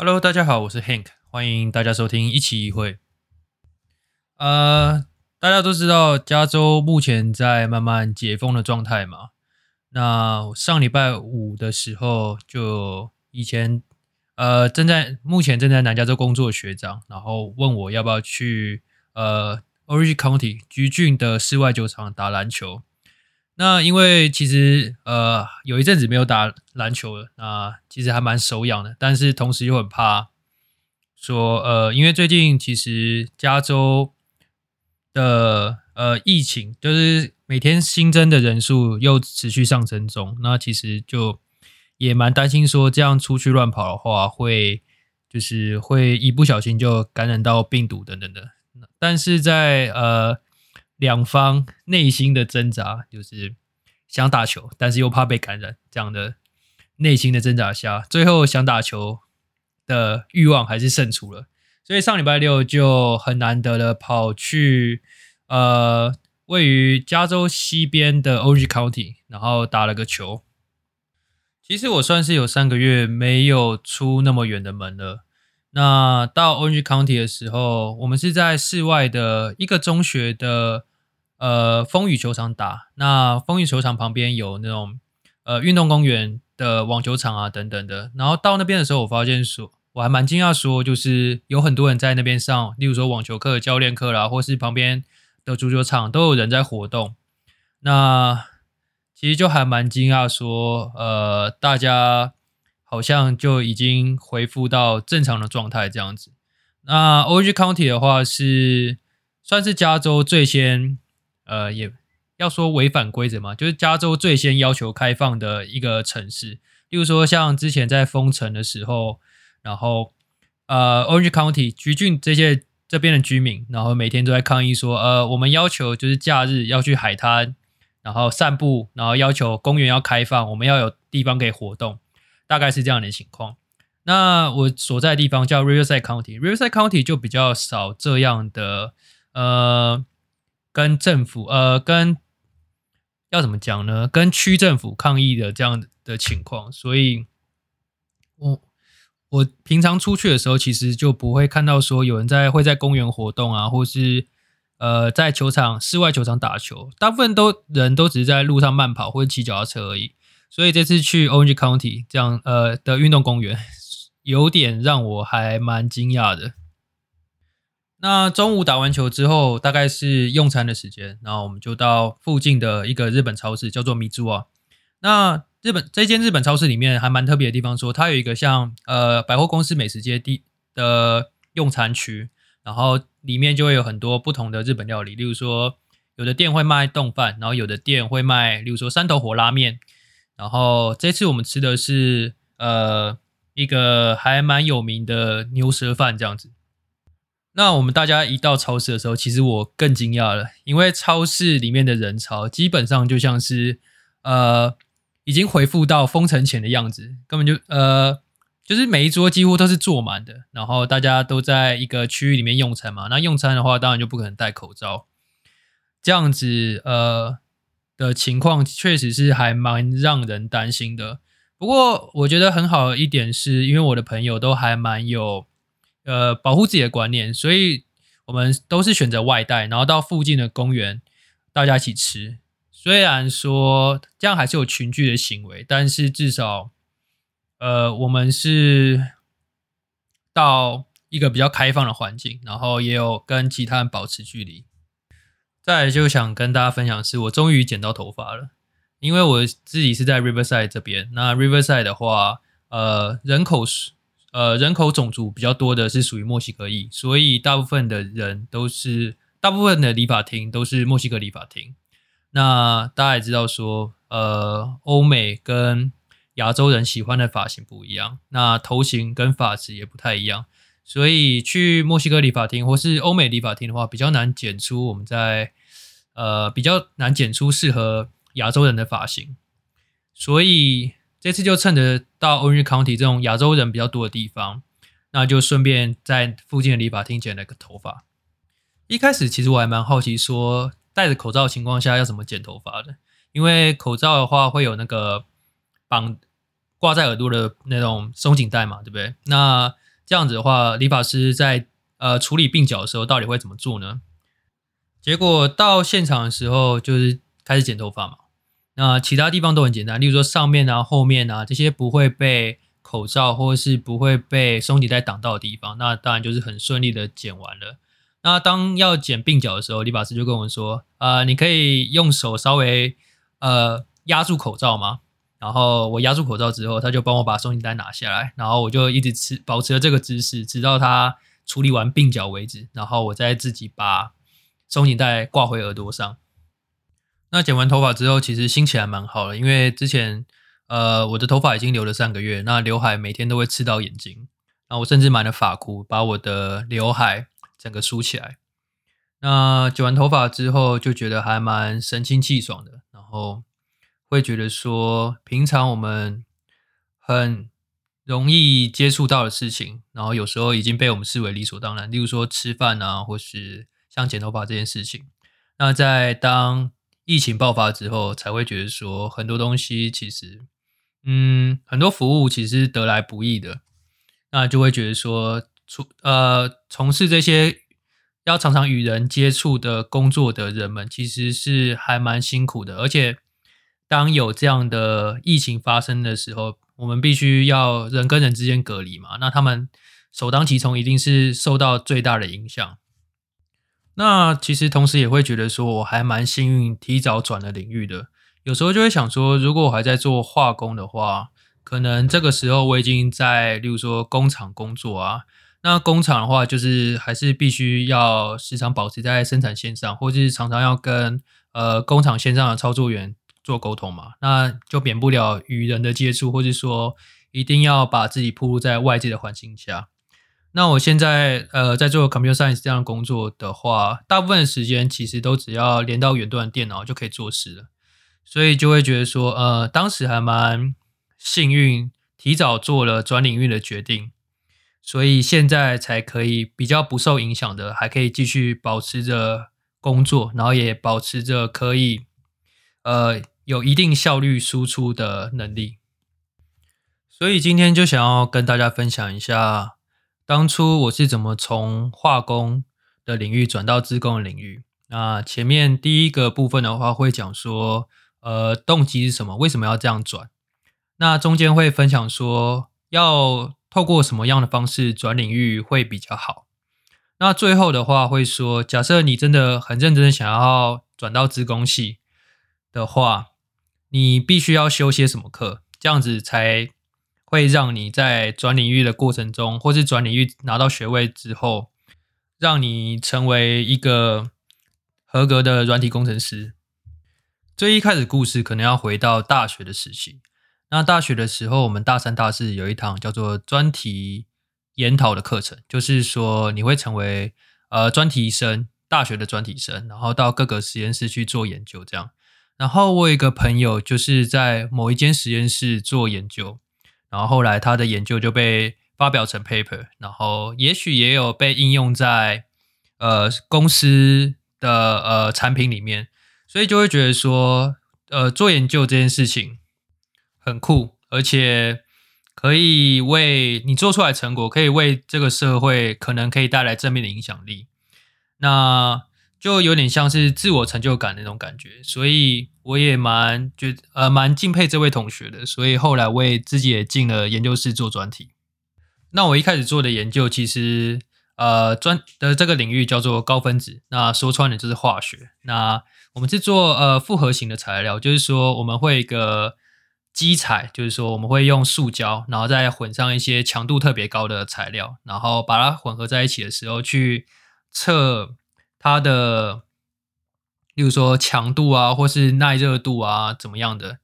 Hello，大家好，我是 Hank，欢迎大家收听一期一会。呃，大家都知道加州目前在慢慢解封的状态嘛。那上礼拜五的时候，就以前呃正在目前正在南加州工作的学长，然后问我要不要去呃 Orange County 橘郡的室外球场打篮球。那因为其实呃有一阵子没有打篮球了，那其实还蛮手痒的，但是同时又很怕说呃，因为最近其实加州的呃疫情就是每天新增的人数又持续上升中，那其实就也蛮担心说这样出去乱跑的话，会就是会一不小心就感染到病毒等等的，但是在呃。两方内心的挣扎，就是想打球，但是又怕被感染，这样的内心的挣扎下，最后想打球的欲望还是胜出了。所以上礼拜六就很难得的跑去呃位于加州西边的 Orange County，然后打了个球。其实我算是有三个月没有出那么远的门了。那到 Orange County 的时候，我们是在室外的一个中学的。呃，风雨球场打，那风雨球场旁边有那种呃运动公园的网球场啊等等的。然后到那边的时候，我发现说我还蛮惊讶，说就是有很多人在那边上，例如说网球课、教练课啦，或是旁边的足球场都有人在活动。那其实就还蛮惊讶，说呃大家好像就已经恢复到正常的状态这样子。那 o g County 的话是算是加州最先。呃，也要说违反规则嘛，就是加州最先要求开放的一个城市，例如说像之前在封城的时候，然后呃，Orange County 橘郡这些这边的居民，然后每天都在抗议说，呃，我们要求就是假日要去海滩，然后散步，然后要求公园要开放，我们要有地方可以活动，大概是这样的情况。那我所在的地方叫 Riverside County，Riverside County 就比较少这样的呃。跟政府呃，跟要怎么讲呢？跟区政府抗议的这样的情况，所以我我平常出去的时候，其实就不会看到说有人在会在公园活动啊，或是呃在球场室外球场打球，大部分都人都只是在路上慢跑或者骑脚踏车而已。所以这次去 Orange County 这样呃的运动公园，有点让我还蛮惊讶的。那中午打完球之后，大概是用餐的时间，然后我们就到附近的一个日本超市，叫做米珠啊。那日本这间日本超市里面还蛮特别的地方，说它有一个像呃百货公司美食街地的用餐区，然后里面就会有很多不同的日本料理，例如说有的店会卖冻饭，然后有的店会卖，例如说山头火拉面。然后这次我们吃的是呃一个还蛮有名的牛舌饭这样子。那我们大家一到超市的时候，其实我更惊讶了，因为超市里面的人潮基本上就像是呃已经恢复到封城前的样子，根本就呃就是每一桌几乎都是坐满的，然后大家都在一个区域里面用餐嘛。那用餐的话，当然就不可能戴口罩，这样子呃的情况确实是还蛮让人担心的。不过我觉得很好的一点是，因为我的朋友都还蛮有。呃，保护自己的观念，所以我们都是选择外带，然后到附近的公园，大家一起吃。虽然说这样还是有群聚的行为，但是至少，呃，我们是到一个比较开放的环境，然后也有跟其他人保持距离。再来就想跟大家分享的，是我终于剪到头发了，因为我自己是在 Riverside 这边。那 Riverside 的话，呃，人口是。呃，人口种族比较多的是属于墨西哥裔，所以大部分的人都是大部分的理发厅都是墨西哥理发厅。那大家也知道说，呃，欧美跟亚洲人喜欢的发型不一样，那头型跟发质也不太一样，所以去墨西哥理发厅或是欧美理发厅的话，比较难剪出我们在呃比较难剪出适合亚洲人的发型，所以。这次就趁着到 Orange County 这种亚洲人比较多的地方，那就顺便在附近的理发厅剪了个头发。一开始其实我还蛮好奇，说戴着口罩的情况下要怎么剪头发的，因为口罩的话会有那个绑挂在耳朵的那种松紧带嘛，对不对？那这样子的话，理发师在呃处理鬓角的时候到底会怎么做呢？结果到现场的时候，就是开始剪头发嘛。那其他地方都很简单，例如说上面啊、后面啊这些不会被口罩或者是不会被松紧带挡到的地方，那当然就是很顺利的剪完了。那当要剪鬓角的时候，理发师就跟我说：“呃，你可以用手稍微呃压住口罩吗？”然后我压住口罩之后，他就帮我把松紧带拿下来，然后我就一直持保持了这个姿势，直到他处理完鬓角为止，然后我再自己把松紧带挂回耳朵上。那剪完头发之后，其实心情还蛮好的，因为之前呃我的头发已经留了三个月，那刘海每天都会刺到眼睛，那我甚至买了发箍，把我的刘海整个梳起来。那剪完头发之后，就觉得还蛮神清气爽的，然后。会觉得说，平常我们很容易接触到的事情，然后有时候已经被我们视为理所当然。例如说吃饭啊，或是像剪头发这件事情。那在当疫情爆发之后，才会觉得说，很多东西其实，嗯，很多服务其实得来不易的。那就会觉得说，从呃从事这些要常常与人接触的工作的人们，其实是还蛮辛苦的，而且。当有这样的疫情发生的时候，我们必须要人跟人之间隔离嘛？那他们首当其冲，一定是受到最大的影响。那其实同时也会觉得说，我还蛮幸运，提早转了领域的。有时候就会想说，如果我还在做化工的话，可能这个时候我已经在，例如说工厂工作啊。那工厂的话，就是还是必须要时常保持在生产线上，或是常常要跟呃工厂线上的操作员。做沟通嘛，那就免不了与人的接触，或是说一定要把自己暴露在外界的环境下。那我现在呃在做 computer science 这样的工作的话，大部分时间其实都只要连到远端电脑就可以做事了，所以就会觉得说呃当时还蛮幸运，提早做了转领域的决定，所以现在才可以比较不受影响的，还可以继续保持着工作，然后也保持着可以呃。有一定效率输出的能力，所以今天就想要跟大家分享一下，当初我是怎么从化工的领域转到自工的领域。那前面第一个部分的话，会讲说，呃，动机是什么？为什么要这样转？那中间会分享说，要透过什么样的方式转领域会比较好？那最后的话会说，假设你真的很认真的想要转到自工系的话。你必须要修些什么课，这样子才会让你在转领域的过程中，或是转领域拿到学位之后，让你成为一个合格的软体工程师。最一开始故事可能要回到大学的时期。那大学的时候，我们大三、大四有一堂叫做专题研讨的课程，就是说你会成为呃专题生，大学的专题生，然后到各个实验室去做研究，这样。然后我有一个朋友，就是在某一间实验室做研究，然后后来他的研究就被发表成 paper，然后也许也有被应用在呃公司的呃产品里面，所以就会觉得说，呃，做研究这件事情很酷，而且可以为你做出来成果，可以为这个社会可能可以带来正面的影响力。那就有点像是自我成就感那种感觉，所以我也蛮觉呃蛮敬佩这位同学的，所以后来我也自己也进了研究室做专题。那我一开始做的研究其实呃专的这个领域叫做高分子，那说穿了就是化学。那我们是做呃复合型的材料，就是说我们会一个基材，就是说我们会用塑胶，然后再混上一些强度特别高的材料，然后把它混合在一起的时候去测。它的，例如说强度啊，或是耐热度啊，怎么样的？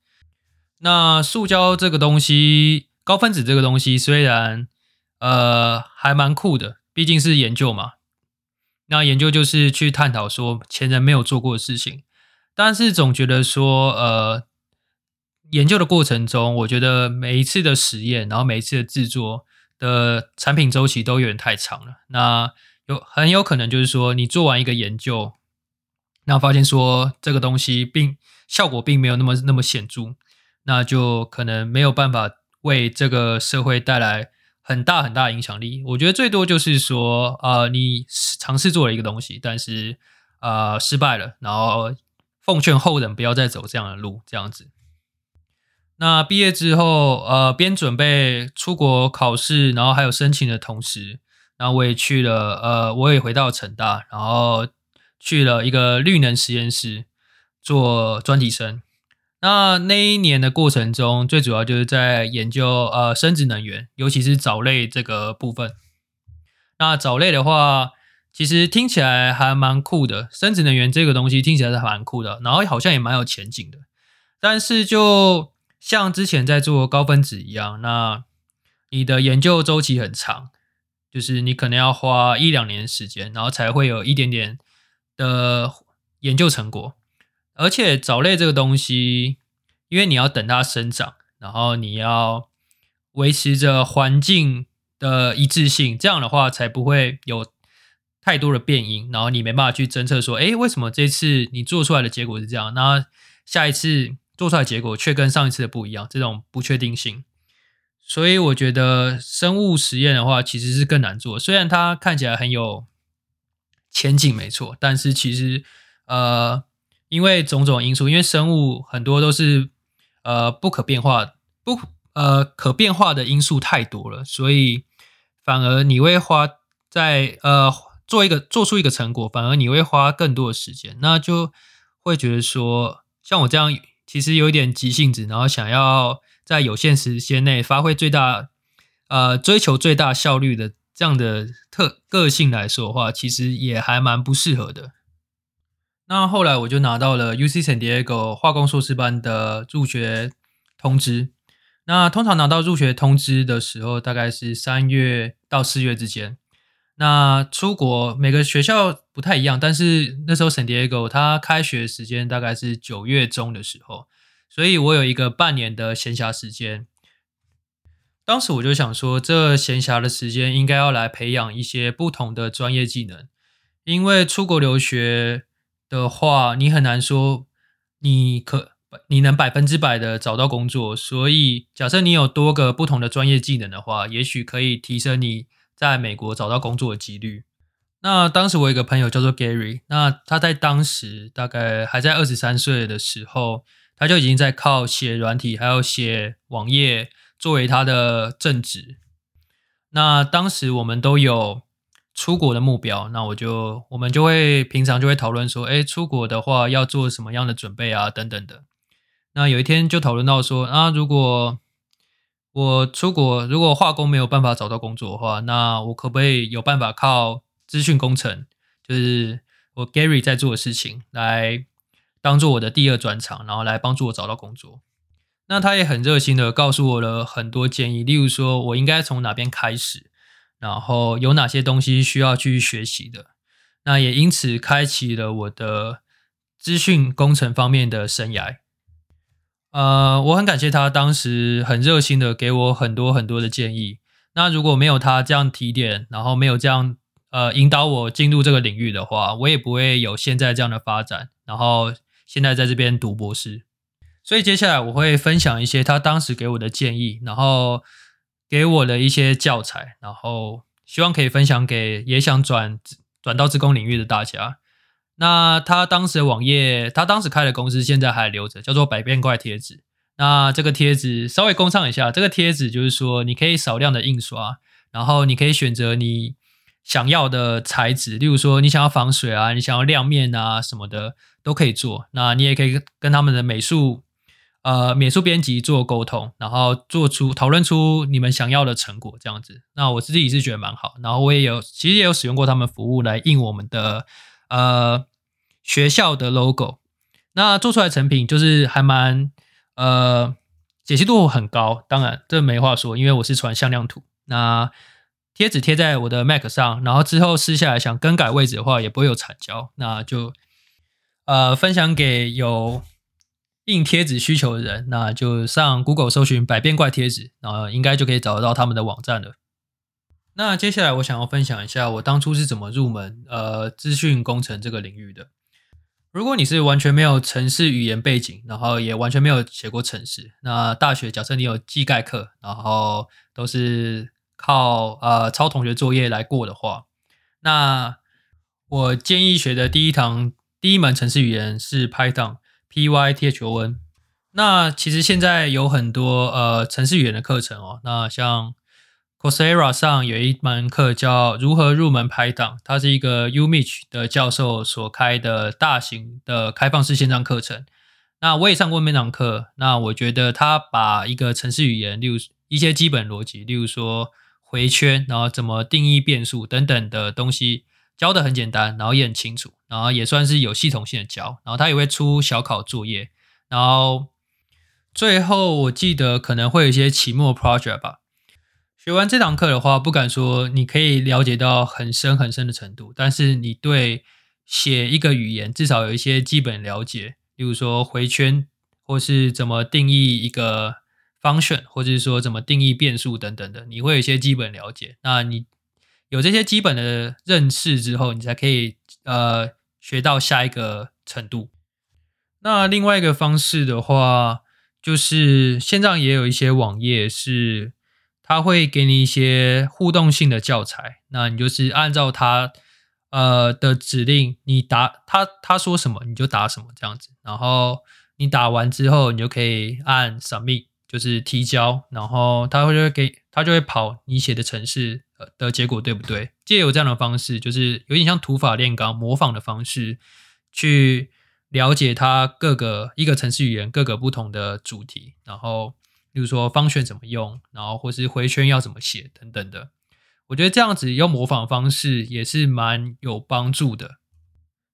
那塑胶这个东西，高分子这个东西，虽然呃还蛮酷的，毕竟是研究嘛。那研究就是去探讨说前人没有做过的事情，但是总觉得说，呃，研究的过程中，我觉得每一次的实验，然后每一次的制作的产品周期都有点太长了。那有很有可能就是说，你做完一个研究，然后发现说这个东西并效果并没有那么那么显著，那就可能没有办法为这个社会带来很大很大影响力。我觉得最多就是说，呃，你尝试做了一个东西，但是呃失败了，然后奉劝后人不要再走这样的路，这样子。那毕业之后，呃，边准备出国考试，然后还有申请的同时，然后我也去了，呃，我也回到成大，然后去了一个绿能实验室做专题生。那那一年的过程中，最主要就是在研究呃生殖能源，尤其是藻类这个部分。那藻类的话，其实听起来还蛮酷的，生殖能源这个东西听起来是蛮酷的，然后好像也蛮有前景的。但是就像之前在做高分子一样，那你的研究周期很长，就是你可能要花一两年时间，然后才会有一点点的研究成果。而且藻类这个东西，因为你要等它生长，然后你要维持着环境的一致性，这样的话才不会有太多的变因，然后你没办法去侦测说，哎，为什么这次你做出来的结果是这样，那下一次做出来结果却跟上一次的不一样，这种不确定性。所以我觉得生物实验的话，其实是更难做。虽然它看起来很有前景，没错，但是其实呃。因为种种因素，因为生物很多都是呃不可变化，不呃可变化的因素太多了，所以反而你会花在呃做一个做出一个成果，反而你会花更多的时间，那就会觉得说，像我这样其实有一点急性子，然后想要在有限时间内发挥最大呃追求最大效率的这样的特个性来说的话，其实也还蛮不适合的。那后来我就拿到了 UC San Diego 化工硕士班的入学通知。那通常拿到入学通知的时候，大概是三月到四月之间。那出国每个学校不太一样，但是那时候 San Diego 它开学时间大概是九月中的时候，所以我有一个半年的闲暇时间。当时我就想说，这闲暇的时间应该要来培养一些不同的专业技能，因为出国留学。的话，你很难说你可你能百分之百的找到工作。所以，假设你有多个不同的专业技能的话，也许可以提升你在美国找到工作的几率。那当时我有一个朋友叫做 Gary，那他在当时大概还在二十三岁的时候，他就已经在靠写软体还有写网页作为他的正职。那当时我们都有。出国的目标，那我就我们就会平常就会讨论说，哎，出国的话要做什么样的准备啊，等等的。那有一天就讨论到说，啊，如果我出国，如果化工没有办法找到工作的话，那我可不可以有办法靠资讯工程，就是我 Gary 在做的事情，来当做我的第二专长，然后来帮助我找到工作。那他也很热心的告诉我了很多建议，例如说我应该从哪边开始。然后有哪些东西需要去学习的？那也因此开启了我的资讯工程方面的生涯。呃，我很感谢他当时很热心的给我很多很多的建议。那如果没有他这样提点，然后没有这样呃引导我进入这个领域的话，我也不会有现在这样的发展。然后现在在这边读博士，所以接下来我会分享一些他当时给我的建议，然后。给我的一些教材，然后希望可以分享给也想转转到自工领域的大家。那他当时的网页，他当时开的公司现在还留着，叫做百变怪贴纸。那这个贴纸稍微工商一下，这个贴纸就是说你可以少量的印刷，然后你可以选择你想要的材质，例如说你想要防水啊，你想要亮面啊什么的都可以做。那你也可以跟他们的美术。呃，美术编辑做沟通，然后做出讨论出你们想要的成果，这样子。那我自己是觉得蛮好，然后我也有其实也有使用过他们服务来印我们的呃学校的 logo。那做出来成品就是还蛮呃解析度很高，当然这没话说，因为我是传向量图。那贴纸贴在我的 Mac 上，然后之后撕下来想更改位置的话，也不会有惨胶。那就呃分享给有。印贴纸需求的人，那就上 Google 搜寻“百变怪贴纸”，然后应该就可以找得到他们的网站了。那接下来我想要分享一下我当初是怎么入门呃资讯工程这个领域的。如果你是完全没有城市语言背景，然后也完全没有写过城市，那大学假设你有技概课，然后都是靠呃抄同学作业来过的话，那我建议学的第一堂第一门程式语言是 Python，P Y T H O N。那其实现在有很多呃程式语言的课程哦，那像 Coursera 上有一门课叫如何入门 Python，它是一个 Umich 的教授所开的大型的开放式线上课程。那我也上过那堂课，那我觉得他把一个程式语言，例如一些基本逻辑，例如说回圈，然后怎么定义变数等等的东西教的很简单，然后也很清楚，然后也算是有系统性的教，然后他也会出小考作业，然后。最后，我记得可能会有一些期末 project 吧。学完这堂课的话，不敢说你可以了解到很深很深的程度，但是你对写一个语言至少有一些基本了解，例如说回圈，或是怎么定义一个 function，或者是说怎么定义变数等等的，你会有一些基本了解。那你有这些基本的认识之后，你才可以呃学到下一个程度。那另外一个方式的话，就是线上也有一些网页是，他会给你一些互动性的教材，那你就是按照他呃的指令，你答他他说什么你就答什么这样子，然后你打完之后，你就可以按 submit，就是提交，然后他会就会给他就会跑你写的程式的结果对不对？借由这样的方式，就是有点像土法炼钢模仿的方式去。了解它各个一个城市语言各个不同的主题，然后比如说方选怎么用，然后或是回圈要怎么写等等的，我觉得这样子用模仿方式也是蛮有帮助的。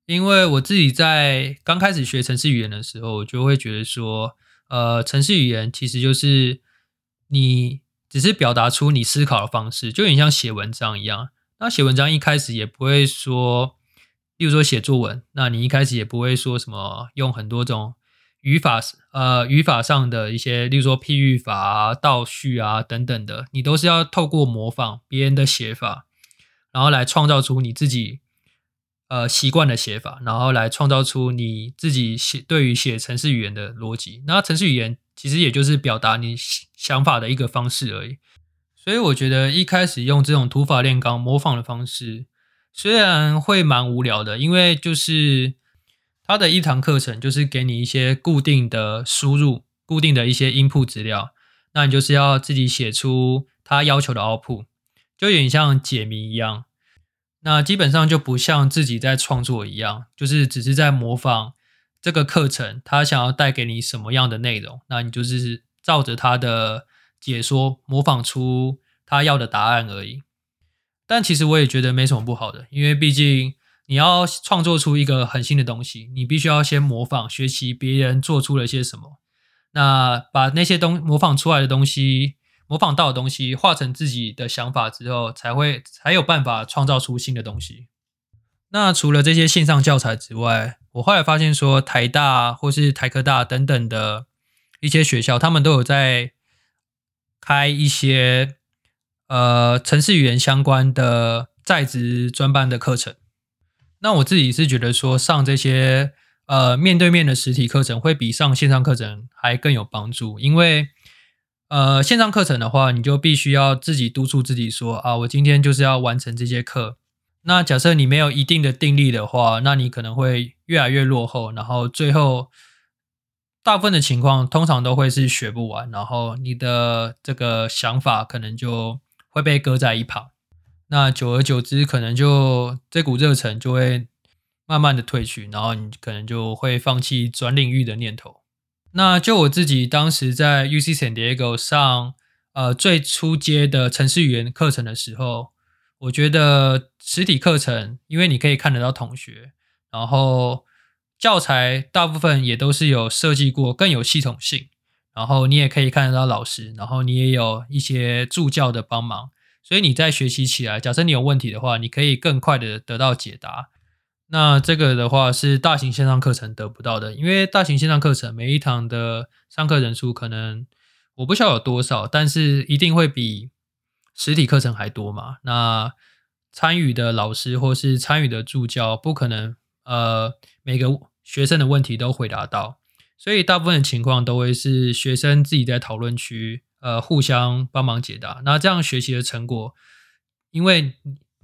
因为我自己在刚开始学城市语言的时候，我就会觉得说，呃，程式语言其实就是你只是表达出你思考的方式，就有点像写文章一样。那写文章一开始也不会说。例如说写作文，那你一开始也不会说什么用很多种语法，呃，语法上的一些，例如说譬喻法啊、倒叙啊等等的，你都是要透过模仿别人的写法，然后来创造出你自己呃习惯的写法，然后来创造出你自己写对于写程式语言的逻辑。那程式语言其实也就是表达你想法的一个方式而已。所以我觉得一开始用这种土法炼钢模仿的方式。虽然会蛮无聊的，因为就是他的一堂课程就是给你一些固定的输入、固定的一些 input 资料，那你就是要自己写出他要求的 output，就有点像解谜一样。那基本上就不像自己在创作一样，就是只是在模仿这个课程他想要带给你什么样的内容，那你就是照着他的解说模仿出他要的答案而已。但其实我也觉得没什么不好的，因为毕竟你要创作出一个很新的东西，你必须要先模仿学习别人做出了些什么，那把那些东模仿出来的东西，模仿到的东西化成自己的想法之后，才会才有办法创造出新的东西。那除了这些线上教材之外，我后来发现说台大或是台科大等等的一些学校，他们都有在开一些。呃，城市语言相关的在职专班的课程，那我自己是觉得说上这些呃面对面的实体课程会比上线上课程还更有帮助，因为呃线上课程的话，你就必须要自己督促自己说啊，我今天就是要完成这节课。那假设你没有一定的定力的话，那你可能会越来越落后，然后最后大部分的情况通常都会是学不完，然后你的这个想法可能就。会被搁在一旁，那久而久之，可能就这股热忱就会慢慢的褪去，然后你可能就会放弃转领域的念头。那就我自己当时在 UC San Diego 上呃最初阶的城市语言课程的时候，我觉得实体课程，因为你可以看得到同学，然后教材大部分也都是有设计过，更有系统性。然后你也可以看得到老师，然后你也有一些助教的帮忙，所以你在学习起来，假设你有问题的话，你可以更快的得到解答。那这个的话是大型线上课程得不到的，因为大型线上课程每一堂的上课人数可能我不晓得有多少，但是一定会比实体课程还多嘛。那参与的老师或是参与的助教不可能呃每个学生的问题都回答到。所以大部分的情况都会是学生自己在讨论区呃互相帮忙解答。那这样学习的成果，因为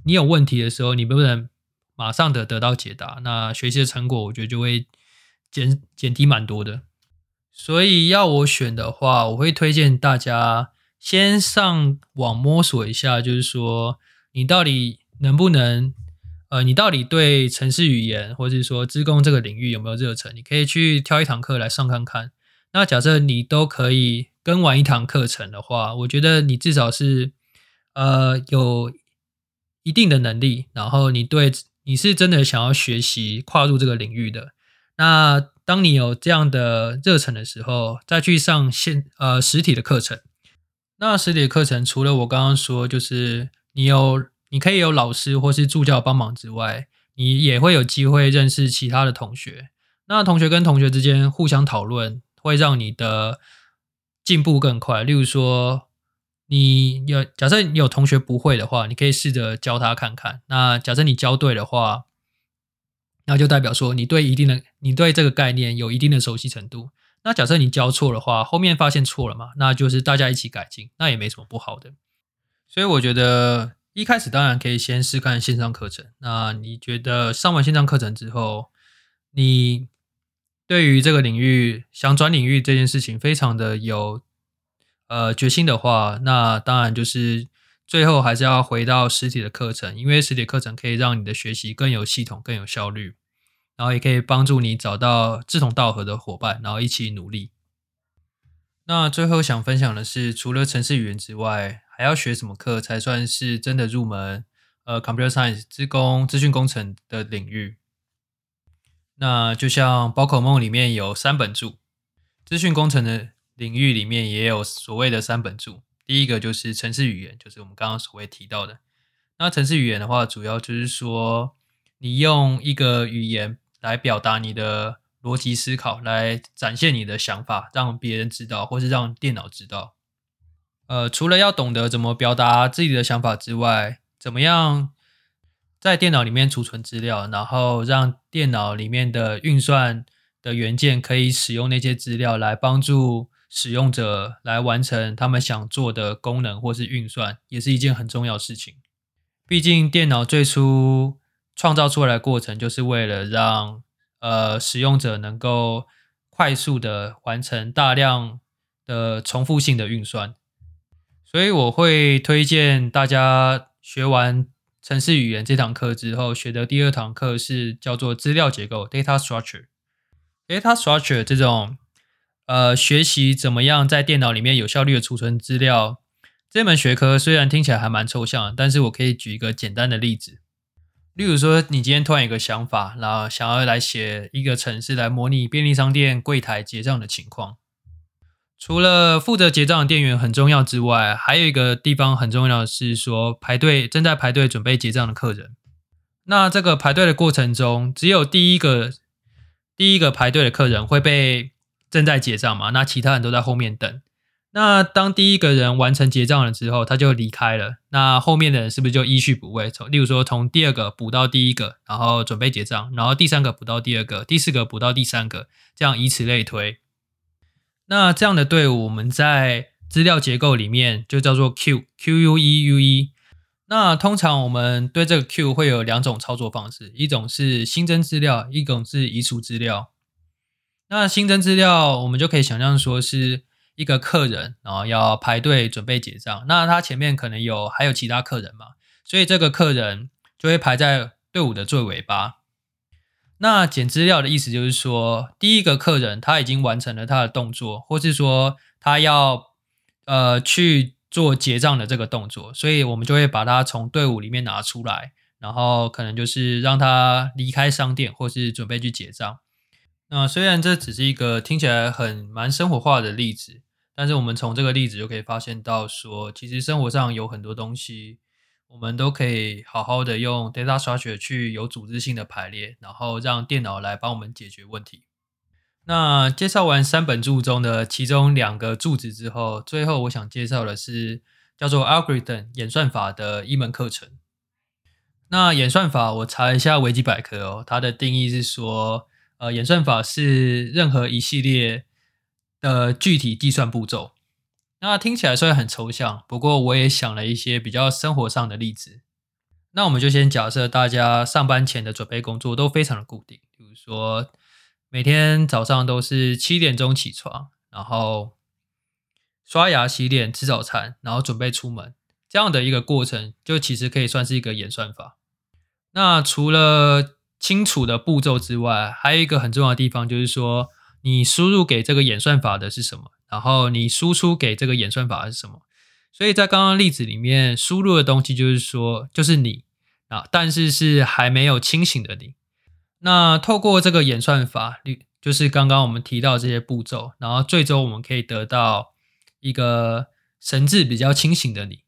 你有问题的时候，你不能马上的得到解答，那学习的成果我觉得就会减减低蛮多的。所以要我选的话，我会推荐大家先上网摸索一下，就是说你到底能不能，呃，你到底对城市语言或者是说资工这个领域有没有热忱？你可以去挑一堂课来上看看。那假设你都可以跟完一堂课程的话，我觉得你至少是呃有一定的能力，然后你对你是真的想要学习跨入这个领域的那。当你有这样的热忱的时候，再去上线呃实体的课程。那实体的课程除了我刚刚说，就是你有你可以有老师或是助教帮忙之外，你也会有机会认识其他的同学。那同学跟同学之间互相讨论，会让你的进步更快。例如说，你有假设你有同学不会的话，你可以试着教他看看。那假设你教对的话。那就代表说你对一定的你对这个概念有一定的熟悉程度。那假设你教错的话，后面发现错了嘛，那就是大家一起改进，那也没什么不好的。所以我觉得一开始当然可以先试看线上课程。那你觉得上完线上课程之后，你对于这个领域想转领域这件事情非常的有呃决心的话，那当然就是最后还是要回到实体的课程，因为实体课程可以让你的学习更有系统、更有效率。然后也可以帮助你找到志同道合的伙伴，然后一起努力。那最后想分享的是，除了城市语言之外，还要学什么课才算是真的入门？呃，computer science 资工、资讯工程的领域。那就像宝可梦里面有三本柱，资讯工程的领域里面也有所谓的三本柱。第一个就是城市语言，就是我们刚刚所谓提到的。那城市语言的话，主要就是说你用一个语言。来表达你的逻辑思考，来展现你的想法，让别人知道，或是让电脑知道。呃，除了要懂得怎么表达自己的想法之外，怎么样在电脑里面储存资料，然后让电脑里面的运算的元件可以使用那些资料来帮助使用者来完成他们想做的功能或是运算，也是一件很重要的事情。毕竟电脑最初。创造出来的过程就是为了让呃使用者能够快速的完成大量的重复性的运算，所以我会推荐大家学完程式语言这堂课之后，学的第二堂课是叫做资料结构 （data structure）。data structure 这种呃学习怎么样在电脑里面有效率的储存资料这门学科，虽然听起来还蛮抽象，但是我可以举一个简单的例子。例如说，你今天突然有个想法，然后想要来写一个程式来模拟便利商店柜台结账的情况。除了负责结账的店员很重要之外，还有一个地方很重要的是说，排队正在排队准备结账的客人。那这个排队的过程中，只有第一个第一个排队的客人会被正在结账嘛？那其他人都在后面等。那当第一个人完成结账了之后，他就离开了。那后面的人是不是就依序补位？从例如说，从第二个补到第一个，然后准备结账，然后第三个补到第二个，第四个补到第三个，这样以此类推。那这样的队伍，我们在资料结构里面就叫做 Q，Q U E U E。那通常我们对这个 Q 会有两种操作方式，一种是新增资料，一种是移除资料。那新增资料，我们就可以想象说是。一个客人，然后要排队准备结账，那他前面可能有还有其他客人嘛，所以这个客人就会排在队伍的最尾巴。那捡资料的意思就是说，第一个客人他已经完成了他的动作，或是说他要呃去做结账的这个动作，所以我们就会把他从队伍里面拿出来，然后可能就是让他离开商店，或是准备去结账。那虽然这只是一个听起来很蛮生活化的例子。但是我们从这个例子就可以发现到，说其实生活上有很多东西，我们都可以好好的用 data structure 去有组织性的排列，然后让电脑来帮我们解决问题。那介绍完三本柱中的其中两个柱子之后，最后我想介绍的是叫做 algorithm 演算法的一门课程。那演算法我查一下维基百科哦，它的定义是说，呃，演算法是任何一系列。的具体计算步骤，那听起来虽然很抽象，不过我也想了一些比较生活上的例子。那我们就先假设大家上班前的准备工作都非常的固定，比如说每天早上都是七点钟起床，然后刷牙、洗脸、吃早餐，然后准备出门，这样的一个过程，就其实可以算是一个演算法。那除了清楚的步骤之外，还有一个很重要的地方，就是说你输入给这个演算法的是什么，然后你输出给这个演算法是什么。所以在刚刚例子里面，输入的东西就是说，就是你。啊，但是是还没有清醒的你。那透过这个演算法，就是刚刚我们提到这些步骤，然后最终我们可以得到一个神智比较清醒的你。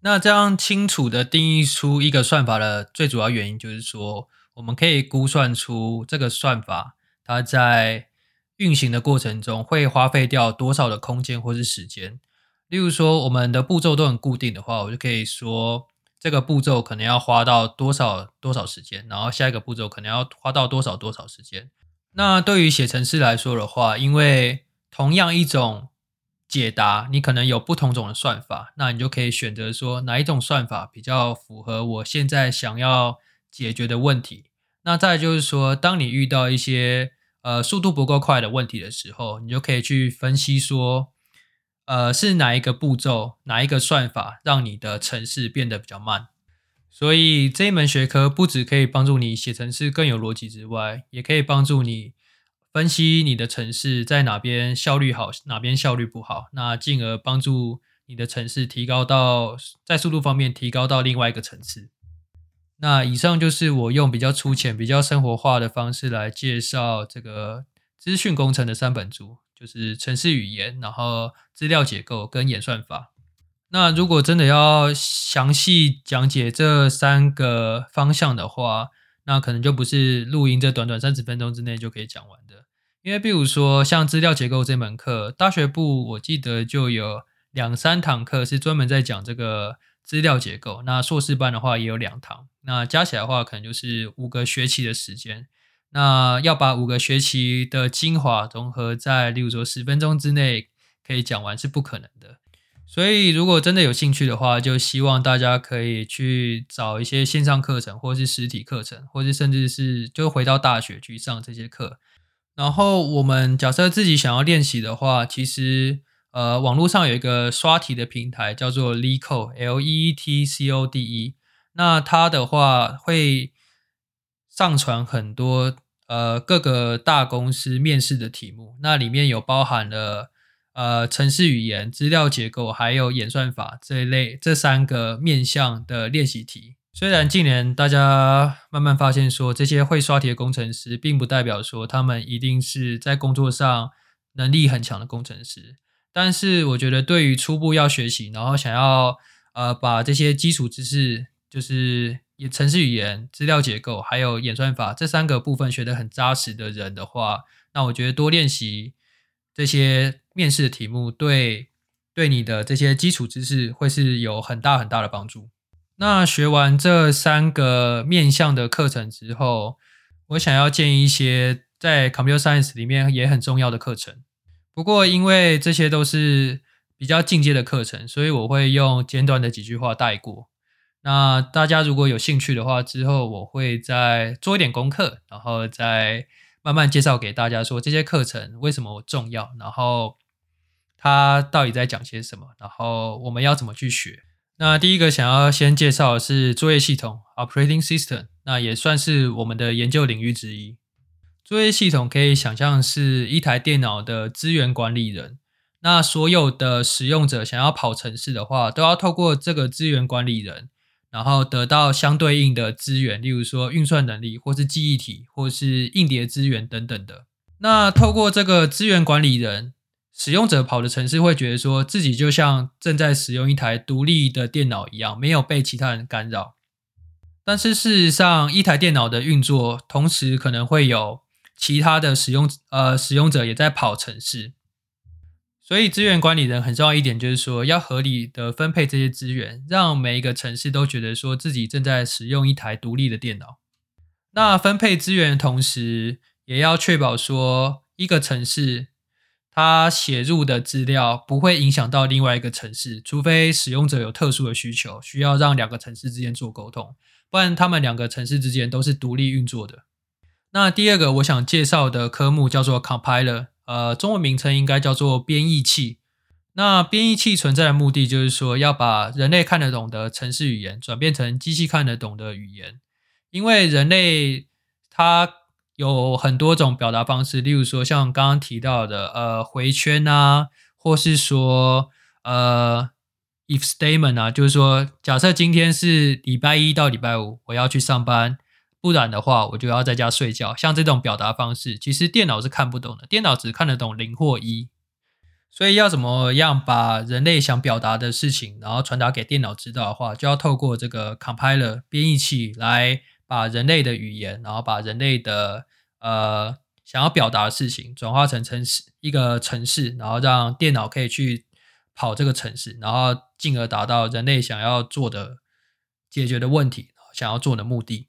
那这样清楚的定义出一个算法的最主要原因，就是说我们可以估算出这个算法它在运行的过程中会花费掉多少的空间或是时间。例如说，我们的步骤都很固定的话，我就可以说。这个步骤可能要花到多少多少时间，然后下一个步骤可能要花到多少多少时间。那对于写程式来说的话，因为同样一种解答，你可能有不同种的算法，那你就可以选择说哪一种算法比较符合我现在想要解决的问题。那再就是说，当你遇到一些呃速度不够快的问题的时候，你就可以去分析说。呃，是哪一个步骤，哪一个算法让你的程式变得比较慢？所以这一门学科不只可以帮助你写程式更有逻辑之外，也可以帮助你分析你的程式在哪边效率好，哪边效率不好，那进而帮助你的程式提高到在速度方面提高到另外一个层次。那以上就是我用比较粗浅、比较生活化的方式来介绍这个资讯工程的三本书。就是程式语言，然后资料结构跟演算法。那如果真的要详细讲解这三个方向的话，那可能就不是录音这短短三十分钟之内就可以讲完的。因为比如说像资料结构这门课，大学部我记得就有两三堂课是专门在讲这个资料结构。那硕士班的话也有两堂，那加起来的话可能就是五个学期的时间。那要把五个学期的精华融合在，例如说十分钟之内可以讲完是不可能的。所以，如果真的有兴趣的话，就希望大家可以去找一些线上课程，或是实体课程，或是甚至是就回到大学去上这些课。然后，我们假设自己想要练习的话，其实呃，网络上有一个刷题的平台叫做 LeetCode，L E E T C O D E。那它的话会上传很多。呃，各个大公司面试的题目，那里面有包含了呃，程式语言、资料结构，还有演算法这一类这三个面向的练习题。虽然近年大家慢慢发现说，这些会刷题的工程师，并不代表说他们一定是在工作上能力很强的工程师，但是我觉得对于初步要学习，然后想要呃把这些基础知识，就是也。程式语言、资料结构还有演算法这三个部分学得很扎实的人的话，那我觉得多练习这些面试的题目，对对你的这些基础知识会是有很大很大的帮助。那学完这三个面向的课程之后，我想要建议一些在 Computer Science 里面也很重要的课程。不过因为这些都是比较进阶的课程，所以我会用简短的几句话带过。那大家如果有兴趣的话，之后我会再做一点功课，然后再慢慢介绍给大家说这些课程为什么重要，然后它到底在讲些什么，然后我们要怎么去学。那第一个想要先介绍的是作业系统 （Operating System），那也算是我们的研究领域之一。作业系统可以想象是一台电脑的资源管理人，那所有的使用者想要跑程式的话，都要透过这个资源管理人。然后得到相对应的资源，例如说运算能力，或是记忆体，或是硬碟资源等等的。那透过这个资源管理人，使用者跑的程式会觉得说自己就像正在使用一台独立的电脑一样，没有被其他人干扰。但是事实上，一台电脑的运作同时可能会有其他的使用呃使用者也在跑城市。所以，资源管理人很重要一点，就是说要合理的分配这些资源，让每一个城市都觉得说自己正在使用一台独立的电脑。那分配资源的同时，也要确保说一个城市它写入的资料不会影响到另外一个城市，除非使用者有特殊的需求，需要让两个城市之间做沟通，不然他们两个城市之间都是独立运作的。那第二个我想介绍的科目叫做 compiler，呃，中文名称应该叫做编译器。那编译器存在的目的就是说，要把人类看得懂的程式语言转变成机器看得懂的语言，因为人类它有很多种表达方式，例如说像刚刚提到的，呃，回圈啊，或是说呃，if statement 啊，就是说，假设今天是礼拜一到礼拜五，我要去上班，不然的话，我就要在家睡觉。像这种表达方式，其实电脑是看不懂的，电脑只看得懂零或一。所以要怎么样把人类想表达的事情，然后传达给电脑知道的话，就要透过这个 compiler 编译器来把人类的语言，然后把人类的呃想要表达的事情转化成程式一个程式，然后让电脑可以去跑这个程式，然后进而达到人类想要做的解决的问题，想要做的目的。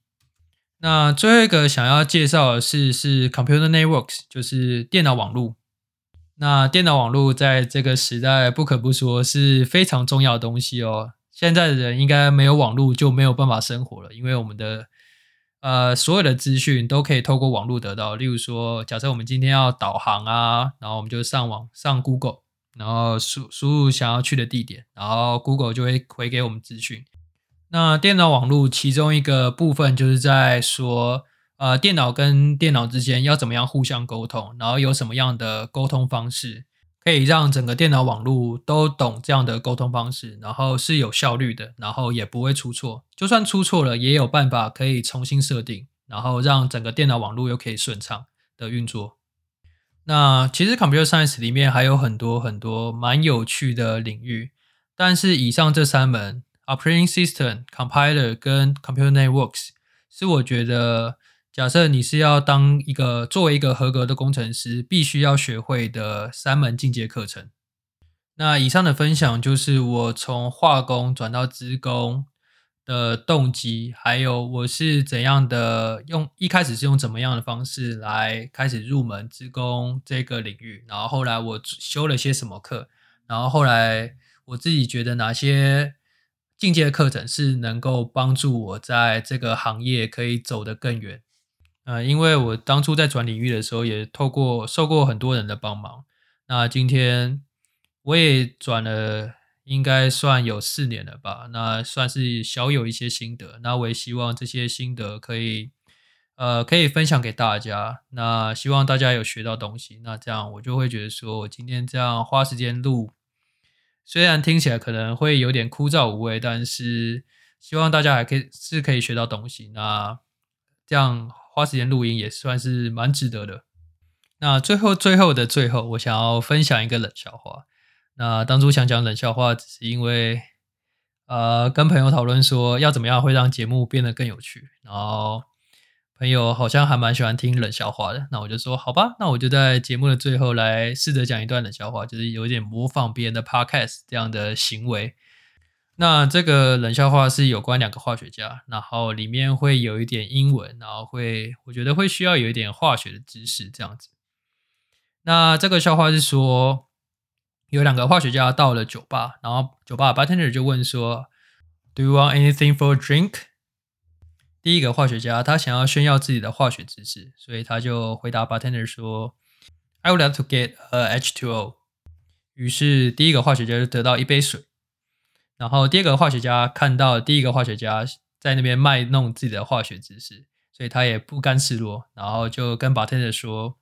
那最后一个想要介绍的是是 computer networks，就是电脑网络。那电脑网络在这个时代不可不说是非常重要的东西哦。现在的人应该没有网络就没有办法生活了，因为我们的呃所有的资讯都可以透过网络得到。例如说，假设我们今天要导航啊，然后我们就上网上 Google，然后输输入想要去的地点，然后 Google 就会回给我们资讯。那电脑网络其中一个部分就是在说。呃，电脑跟电脑之间要怎么样互相沟通？然后有什么样的沟通方式可以让整个电脑网络都懂这样的沟通方式，然后是有效率的，然后也不会出错。就算出错了，也有办法可以重新设定，然后让整个电脑网络又可以顺畅的运作。那其实 Computer Science 里面还有很多很多蛮有趣的领域，但是以上这三门 Operating System、Compiler 跟 Computer Networks 是我觉得。假设你是要当一个作为一个合格的工程师，必须要学会的三门进阶课程。那以上的分享就是我从化工转到资工的动机，还有我是怎样的用一开始是用怎么样的方式来开始入门资工这个领域，然后后来我修了些什么课，然后后来我自己觉得哪些进阶课程是能够帮助我在这个行业可以走得更远。呃，因为我当初在转领域的时候，也透过受过很多人的帮忙。那今天我也转了，应该算有四年了吧。那算是小有一些心得。那我也希望这些心得可以，呃，可以分享给大家。那希望大家有学到东西。那这样我就会觉得说，我今天这样花时间录，虽然听起来可能会有点枯燥无味，但是希望大家还可以是可以学到东西。那这样。花时间录音也算是蛮值得的。那最后最后的最后，我想要分享一个冷笑话。那当初想讲冷笑话，只是因为呃跟朋友讨论说要怎么样会让节目变得更有趣，然后朋友好像还蛮喜欢听冷笑话的。那我就说好吧，那我就在节目的最后来试着讲一段冷笑话，就是有点模仿别人的 podcast 这样的行为。那这个冷笑话是有关两个化学家，然后里面会有一点英文，然后会我觉得会需要有一点化学的知识这样子。那这个笑话是说，有两个化学家到了酒吧，然后酒吧 bartender 就问说，Do you want anything for a drink？第一个化学家他想要炫耀自己的化学知识，所以他就回答 bartender 说，I would like to get a H2O。于是第一个化学家就得到一杯水。然后第二个化学家看到第一个化学家在那边卖弄自己的化学知识，所以他也不甘示弱，然后就跟 bartender 说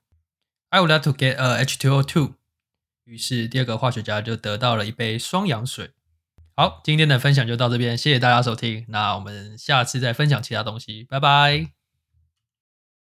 ：“I would like to get a H2O too。”于是第二个化学家就得到了一杯双氧水。好，今天的分享就到这边，谢谢大家收听。那我们下次再分享其他东西，拜拜。